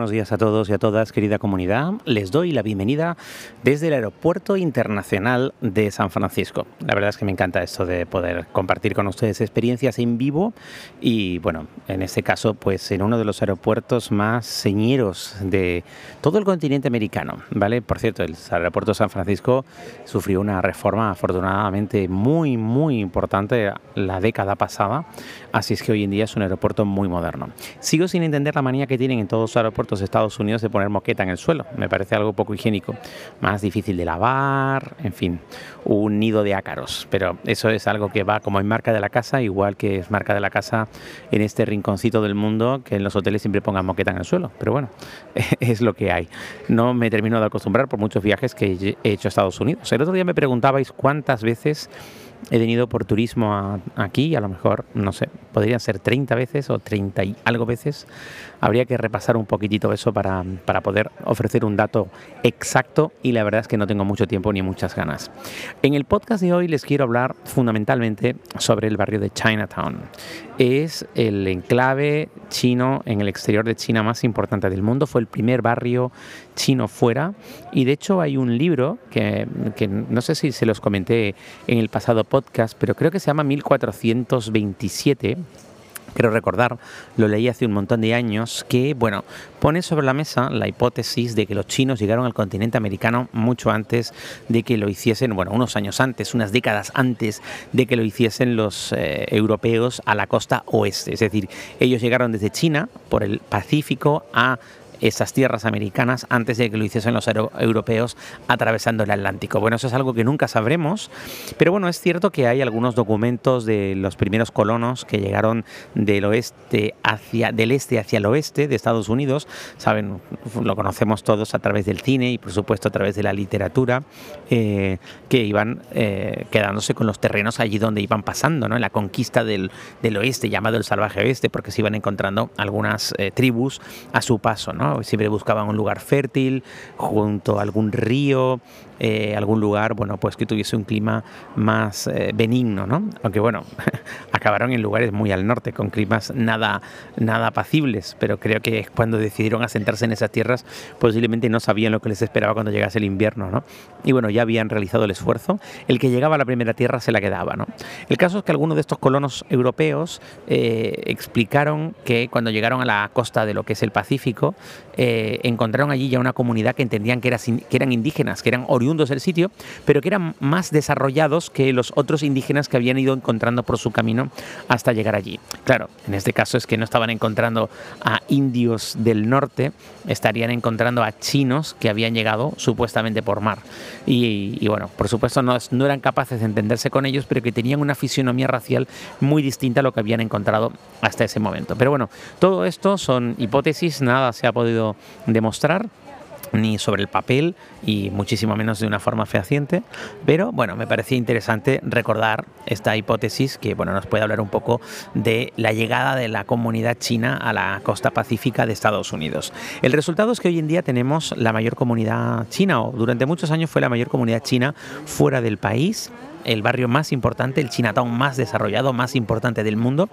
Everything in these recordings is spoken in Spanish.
Buenos días a todos y a todas, querida comunidad. Les doy la bienvenida desde el Aeropuerto Internacional de San Francisco. La verdad es que me encanta esto de poder compartir con ustedes experiencias en vivo y, bueno, en este caso, pues en uno de los aeropuertos más señeros de todo el continente americano, ¿vale? Por cierto, el aeropuerto San Francisco sufrió una reforma afortunadamente muy, muy importante la década pasada, así es que hoy en día es un aeropuerto muy moderno. Sigo sin entender la manía que tienen en todos aeropuertos Estados Unidos de poner moqueta en el suelo. Me parece algo poco higiénico, más difícil de lavar, en fin, un nido de ácaros. Pero eso es algo que va como en marca de la casa, igual que es marca de la casa en este rinconcito del mundo que en los hoteles siempre pongan moqueta en el suelo. Pero bueno, es lo que hay. No me termino de acostumbrar por muchos viajes que he hecho a Estados Unidos. El otro día me preguntabais cuántas veces he venido por turismo aquí, a lo mejor, no sé, podrían ser 30 veces o 30 y algo veces. Habría que repasar un poquitito eso para, para, poder ofrecer un dato exacto y la verdad es que no tengo mucho tiempo ni muchas ganas. En el podcast de hoy les quiero hablar fundamentalmente sobre el barrio de Chinatown. Es el enclave chino en el exterior de China más importante del mundo, fue el primer barrio chino fuera y de hecho hay un libro que, que no sé si se los comenté en el pasado podcast, pero creo que se llama 1427 creo recordar, lo leí hace un montón de años, que, bueno, pone sobre la mesa la hipótesis de que los chinos llegaron al continente americano mucho antes de que lo hiciesen, bueno, unos años antes, unas décadas antes de que lo hiciesen los eh, europeos a la costa oeste. Es decir, ellos llegaron desde China por el Pacífico a esas tierras americanas antes de que lo hiciesen los europeos atravesando el Atlántico. Bueno, eso es algo que nunca sabremos, pero bueno, es cierto que hay algunos documentos de los primeros colonos que llegaron del oeste hacia del este hacia el oeste de Estados Unidos, saben, lo conocemos todos a través del cine y por supuesto a través de la literatura, eh, que iban eh, quedándose con los terrenos allí donde iban pasando, ¿no? En la conquista del, del oeste, llamado el salvaje oeste, porque se iban encontrando algunas eh, tribus a su paso, ¿no? Siempre buscaban un lugar fértil, junto a algún río, eh, algún lugar, bueno, pues que tuviese un clima más eh, benigno, ¿no? Aunque bueno, acabaron en lugares muy al norte, con climas nada, nada apacibles, pero creo que cuando decidieron asentarse en esas tierras, posiblemente no sabían lo que les esperaba cuando llegase el invierno, ¿no? Y bueno, ya habían realizado el esfuerzo, el que llegaba a la primera tierra se la quedaba, ¿no? El caso es que algunos de estos colonos europeos eh, explicaron que cuando llegaron a la costa de lo que es el Pacífico, encontraron allí ya una comunidad que entendían que, era, que eran indígenas, que eran oriundos del sitio, pero que eran más desarrollados que los otros indígenas que habían ido encontrando por su camino hasta llegar allí. Claro, en este caso es que no estaban encontrando a indios del norte, estarían encontrando a chinos que habían llegado supuestamente por mar. Y, bueno, por supuesto no, no eran capaces de entenderse con ellos, pero que tenían una fisionomía racial muy distinta a lo que habían encontrado hasta ese momento. Pero bueno, todo esto son hipótesis, nada se ha podido demostrar ni sobre el papel y muchísimo menos de una forma fehaciente, pero bueno, me parecía interesante recordar esta hipótesis que bueno, nos puede hablar un poco de la llegada de la comunidad china a la costa pacífica de Estados Unidos. El resultado es que hoy en día tenemos la mayor comunidad china, o durante muchos años fue la mayor comunidad china fuera del país, el barrio más importante, el Chinatown más desarrollado, más importante del mundo.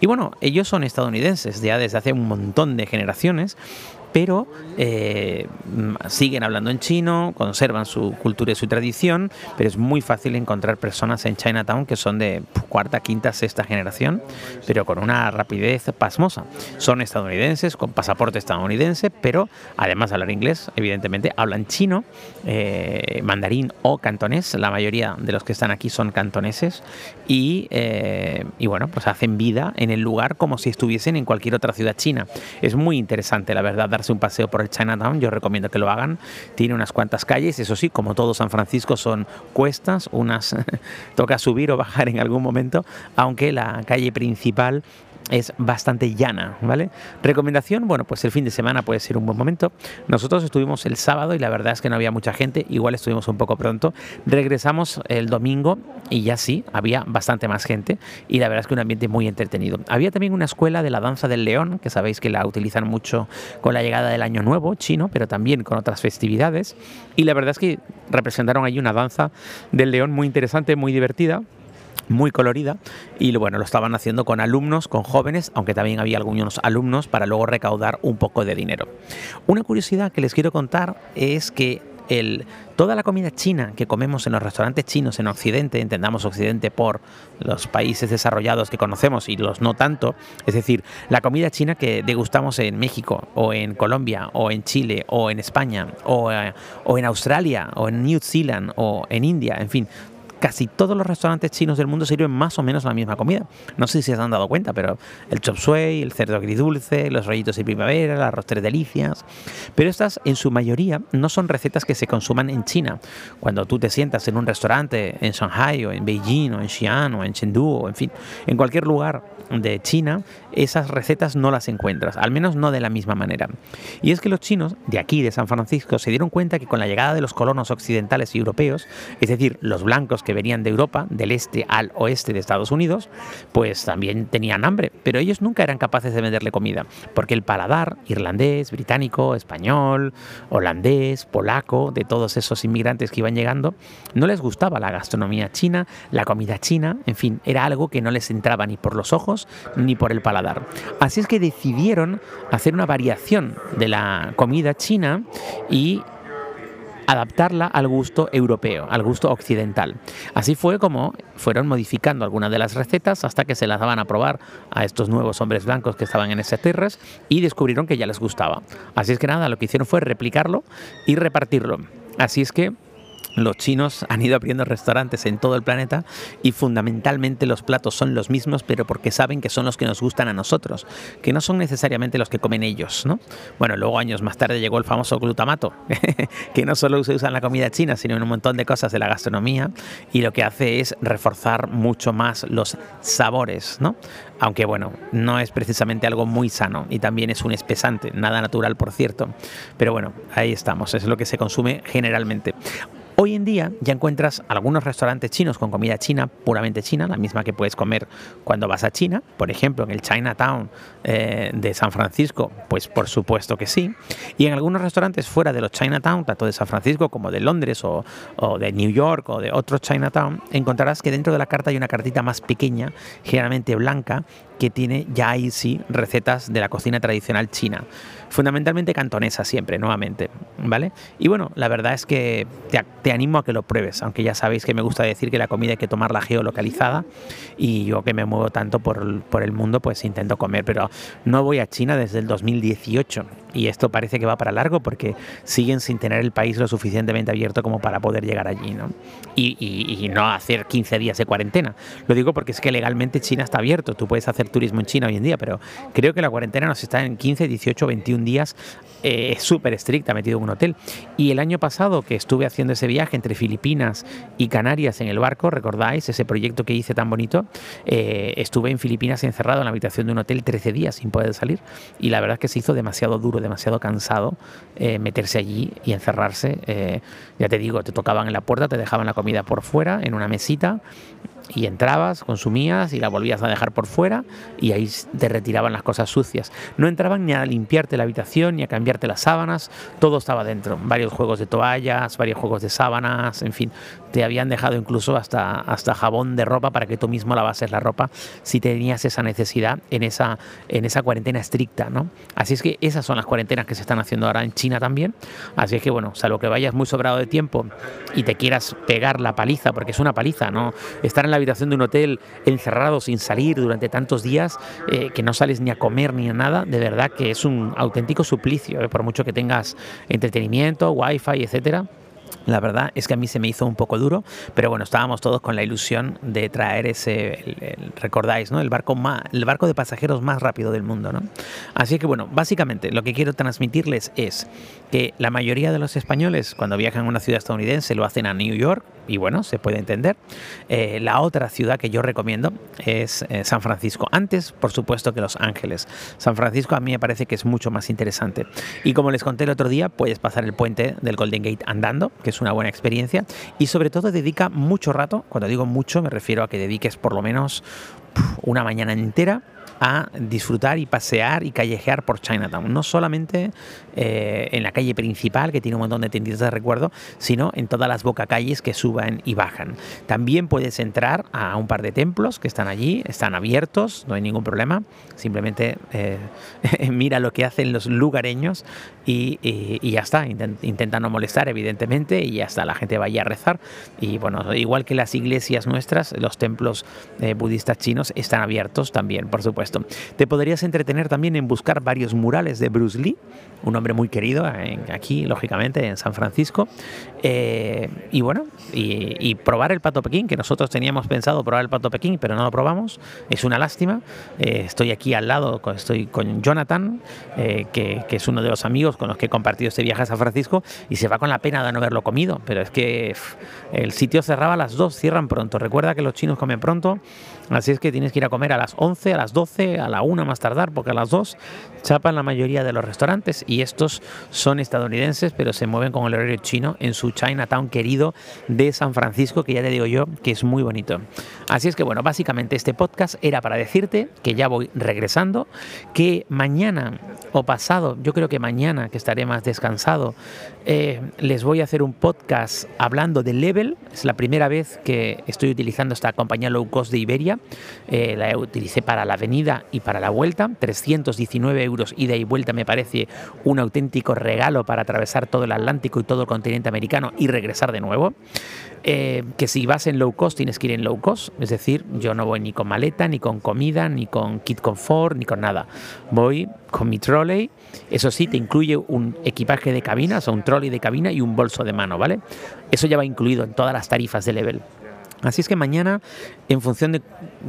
Y bueno, ellos son estadounidenses ya desde hace un montón de generaciones pero eh, siguen hablando en chino, conservan su cultura y su tradición, pero es muy fácil encontrar personas en Chinatown que son de cuarta, quinta, sexta generación, pero con una rapidez pasmosa. Son estadounidenses, con pasaporte estadounidense, pero además de hablar inglés, evidentemente hablan chino, eh, mandarín o cantonés. La mayoría de los que están aquí son cantoneses y, eh, y bueno, pues hacen vida en el lugar como si estuviesen en cualquier otra ciudad china. Es muy interesante, la verdad, un paseo por el Chinatown, yo recomiendo que lo hagan. Tiene unas cuantas calles, eso sí, como todo San Francisco son cuestas, unas toca subir o bajar en algún momento, aunque la calle principal es bastante llana, ¿vale? Recomendación, bueno, pues el fin de semana puede ser un buen momento. Nosotros estuvimos el sábado y la verdad es que no había mucha gente, igual estuvimos un poco pronto. Regresamos el domingo y ya sí, había bastante más gente y la verdad es que un ambiente muy entretenido. Había también una escuela de la danza del león, que sabéis que la utilizan mucho con la llegada del año nuevo chino, pero también con otras festividades. Y la verdad es que representaron allí una danza del león muy interesante, muy divertida muy colorida y bueno, lo estaban haciendo con alumnos, con jóvenes, aunque también había algunos alumnos para luego recaudar un poco de dinero. Una curiosidad que les quiero contar es que el, toda la comida china que comemos en los restaurantes chinos en Occidente, entendamos Occidente por los países desarrollados que conocemos y los no tanto, es decir, la comida china que degustamos en México o en Colombia o en Chile o en España o, eh, o en Australia o en New Zealand o en India, en fin, casi todos los restaurantes chinos del mundo sirven más o menos la misma comida. No sé si se han dado cuenta, pero el chop suey, el cerdo agridulce, los rollitos de primavera, las arroz delicias. Pero estas, en su mayoría, no son recetas que se consuman en China. Cuando tú te sientas en un restaurante en Shanghai o en Beijing o en Xi'an o en Chengdu o en fin, en cualquier lugar de China, esas recetas no las encuentras, al menos no de la misma manera. Y es que los chinos de aquí, de San Francisco, se dieron cuenta que con la llegada de los colonos occidentales y europeos, es decir, los blancos que venían de Europa, del este al oeste de Estados Unidos, pues también tenían hambre, pero ellos nunca eran capaces de venderle comida, porque el paladar irlandés, británico, español, holandés, polaco, de todos esos inmigrantes que iban llegando, no les gustaba la gastronomía china, la comida china, en fin, era algo que no les entraba ni por los ojos ni por el paladar. Así es que decidieron hacer una variación de la comida china y adaptarla al gusto europeo, al gusto occidental. Así fue como fueron modificando algunas de las recetas hasta que se las daban a probar a estos nuevos hombres blancos que estaban en esas tierras y descubrieron que ya les gustaba. Así es que nada, lo que hicieron fue replicarlo y repartirlo. Así es que los chinos han ido abriendo restaurantes en todo el planeta y fundamentalmente los platos son los mismos, pero porque saben que son los que nos gustan a nosotros, que no son necesariamente los que comen ellos, ¿no? Bueno, luego años más tarde llegó el famoso glutamato, que no solo se usa en la comida china, sino en un montón de cosas de la gastronomía y lo que hace es reforzar mucho más los sabores, ¿no? Aunque bueno, no es precisamente algo muy sano y también es un espesante, nada natural por cierto. Pero bueno, ahí estamos, es lo que se consume generalmente. Hoy en día ya encuentras algunos restaurantes chinos con comida china, puramente china, la misma que puedes comer cuando vas a China. Por ejemplo, en el Chinatown eh, de San Francisco, pues por supuesto que sí. Y en algunos restaurantes fuera de los Chinatown, tanto de San Francisco como de Londres o, o de New York o de otros Chinatown, encontrarás que dentro de la carta hay una cartita más pequeña, generalmente blanca, que tiene ya ahí sí recetas de la cocina tradicional china. Fundamentalmente cantonesa siempre, nuevamente, ¿vale? Y bueno, la verdad es que te, animo a que lo pruebes, aunque ya sabéis que me gusta decir que la comida hay que tomarla geolocalizada y yo que me muevo tanto por, por el mundo, pues intento comer, pero no voy a China desde el 2018 y esto parece que va para largo porque siguen sin tener el país lo suficientemente abierto como para poder llegar allí, ¿no? Y, y, no hacer 15 días de cuarentena. Lo digo porque es que legalmente China está abierto, tú puedes hacer turismo en China hoy en día, pero creo que la cuarentena nos está en 15, 18, 21 días, eh, es súper estricta, metido en un hotel. Y el año pasado que estuve haciendo ese viaje entre Filipinas y Canarias en el barco, ¿recordáis ese proyecto que hice tan bonito? Eh, estuve en Filipinas encerrado en la habitación de un hotel 13 días sin poder salir y la verdad es que se hizo demasiado duro demasiado cansado eh, meterse allí y encerrarse. Eh, ya te digo, te tocaban en la puerta, te dejaban la comida por fuera, en una mesita, y entrabas, consumías y la volvías a dejar por fuera y ahí te retiraban las cosas sucias. No entraban ni a limpiarte la habitación ni a cambiarte las sábanas, todo estaba dentro. Varios juegos de toallas, varios juegos de sábanas, en fin, te habían dejado incluso hasta, hasta jabón de ropa para que tú mismo lavases la ropa si tenías esa necesidad en esa, en esa cuarentena estricta, ¿no? Así es que esas son las cuarentenas que se están haciendo ahora en China también. Así es que bueno, salvo que vayas muy sobrado de tiempo y te quieras pegar la paliza, porque es una paliza, ¿no? Estar en la habitación de un hotel encerrado sin salir durante tantos días, eh, que no sales ni a comer ni a nada, de verdad que es un auténtico suplicio, eh, por mucho que tengas entretenimiento, wifi, etcétera La verdad es que a mí se me hizo un poco duro, pero bueno, estábamos todos con la ilusión de traer ese, recordáis, ¿no? El barco, más, el barco de pasajeros más rápido del mundo, ¿no? Así que bueno, básicamente lo que quiero transmitirles es que la mayoría de los españoles cuando viajan a una ciudad estadounidense lo hacen a New York, y bueno, se puede entender. Eh, la otra ciudad que yo recomiendo es eh, San Francisco. Antes, por supuesto, que Los Ángeles. San Francisco a mí me parece que es mucho más interesante. Y como les conté el otro día, puedes pasar el puente del Golden Gate andando, que es una buena experiencia. Y sobre todo dedica mucho rato, cuando digo mucho me refiero a que dediques por lo menos una mañana entera a disfrutar y pasear y callejear por Chinatown. No solamente eh, en la calle principal, que tiene un montón de tiendas de recuerdo, sino en todas las bocacalles que suban y bajan. También puedes entrar a un par de templos que están allí, están abiertos, no hay ningún problema. Simplemente eh, mira lo que hacen los lugareños y, ya está. Intenta no molestar, evidentemente, y ya está. La gente vaya a rezar. Y bueno, igual que las iglesias nuestras, los templos eh, budistas chinos están abiertos también, por supuesto. Te podrías entretener también en buscar varios murales de Bruce Lee, un hombre muy querido aquí, lógicamente, en San Francisco. Eh, y bueno, y, probar el pato Pekín, que nosotros teníamos pensado probar el pato Pekín, pero no lo probamos. Es una lástima. Eh, estoy aquí al lado, estoy con Jonathan, eh, que, es uno de los amigos con los que he compartido este viaje a San Francisco, y se va con la pena de no haberlo comido. Pero es que el sitio cerraba a las 2, cierran pronto. Recuerda que los chinos comen pronto, así es que tienes que ir a comer a las 11, a las 12, a la 1 más tardar, porque a las 2 chapan la mayoría de los restaurantes y estos son estadounidenses, pero se mueven con el horario chino en su Chinatown querido de San Francisco, que ya te digo yo que es muy bonito. Así es que bueno, básicamente este podcast era para decirte que ya voy regresando, que mañana o pasado, yo creo que mañana que estaré más descansado, eh, les voy a hacer un podcast hablando de Level. Es la primera vez que estoy utilizando esta compañía low cost de Iberia. Eh, la utilicé para la venida y para la vuelta. 319 euros ida y vuelta me parece un auténtico regalo para atravesar todo el Atlántico y todo el continente americano y regresar de nuevo. Eh, que si vas en low cost tienes que ir en low cost, es decir, yo no voy ni con maleta, ni con comida, ni con kit confort, ni con nada. Voy con mi trolley, eso sí, te incluye un equipaje de cabina, o un trolley de cabina y un bolso de mano, ¿vale? Eso ya va incluido en todas las tarifas de level. Así es que mañana, en función de,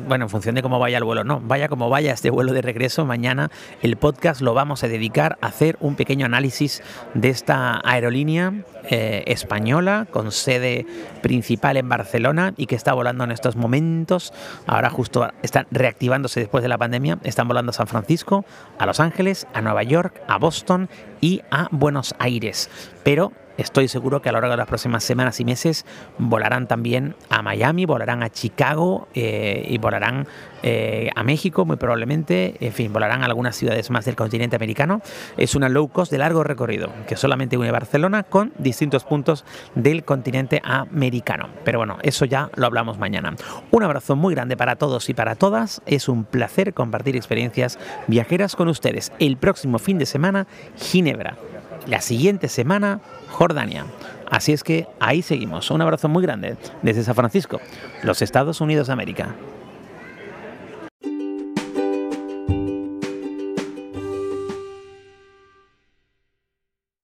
bueno, en función de cómo vaya el vuelo, no, vaya como vaya este vuelo de regreso, mañana el podcast lo vamos a dedicar a hacer un pequeño análisis de esta aerolínea eh, española con sede principal en Barcelona y que está volando en estos momentos. Ahora justo están reactivándose después de la pandemia, están volando a San Francisco, a Los Ángeles, a Nueva York, a Boston y a Buenos Aires. Pero Estoy seguro que a lo largo de las próximas semanas y meses volarán también a Miami, volarán a Chicago eh, y volarán eh, a México muy probablemente. En fin, volarán a algunas ciudades más del continente americano. Es una low cost de largo recorrido que solamente une Barcelona con distintos puntos del continente americano. Pero bueno, eso ya lo hablamos mañana. Un abrazo muy grande para todos y para todas. Es un placer compartir experiencias viajeras con ustedes. El próximo fin de semana, Ginebra. La siguiente semana, Jordania. Así es que ahí seguimos. Un abrazo muy grande desde San Francisco, los Estados Unidos de América.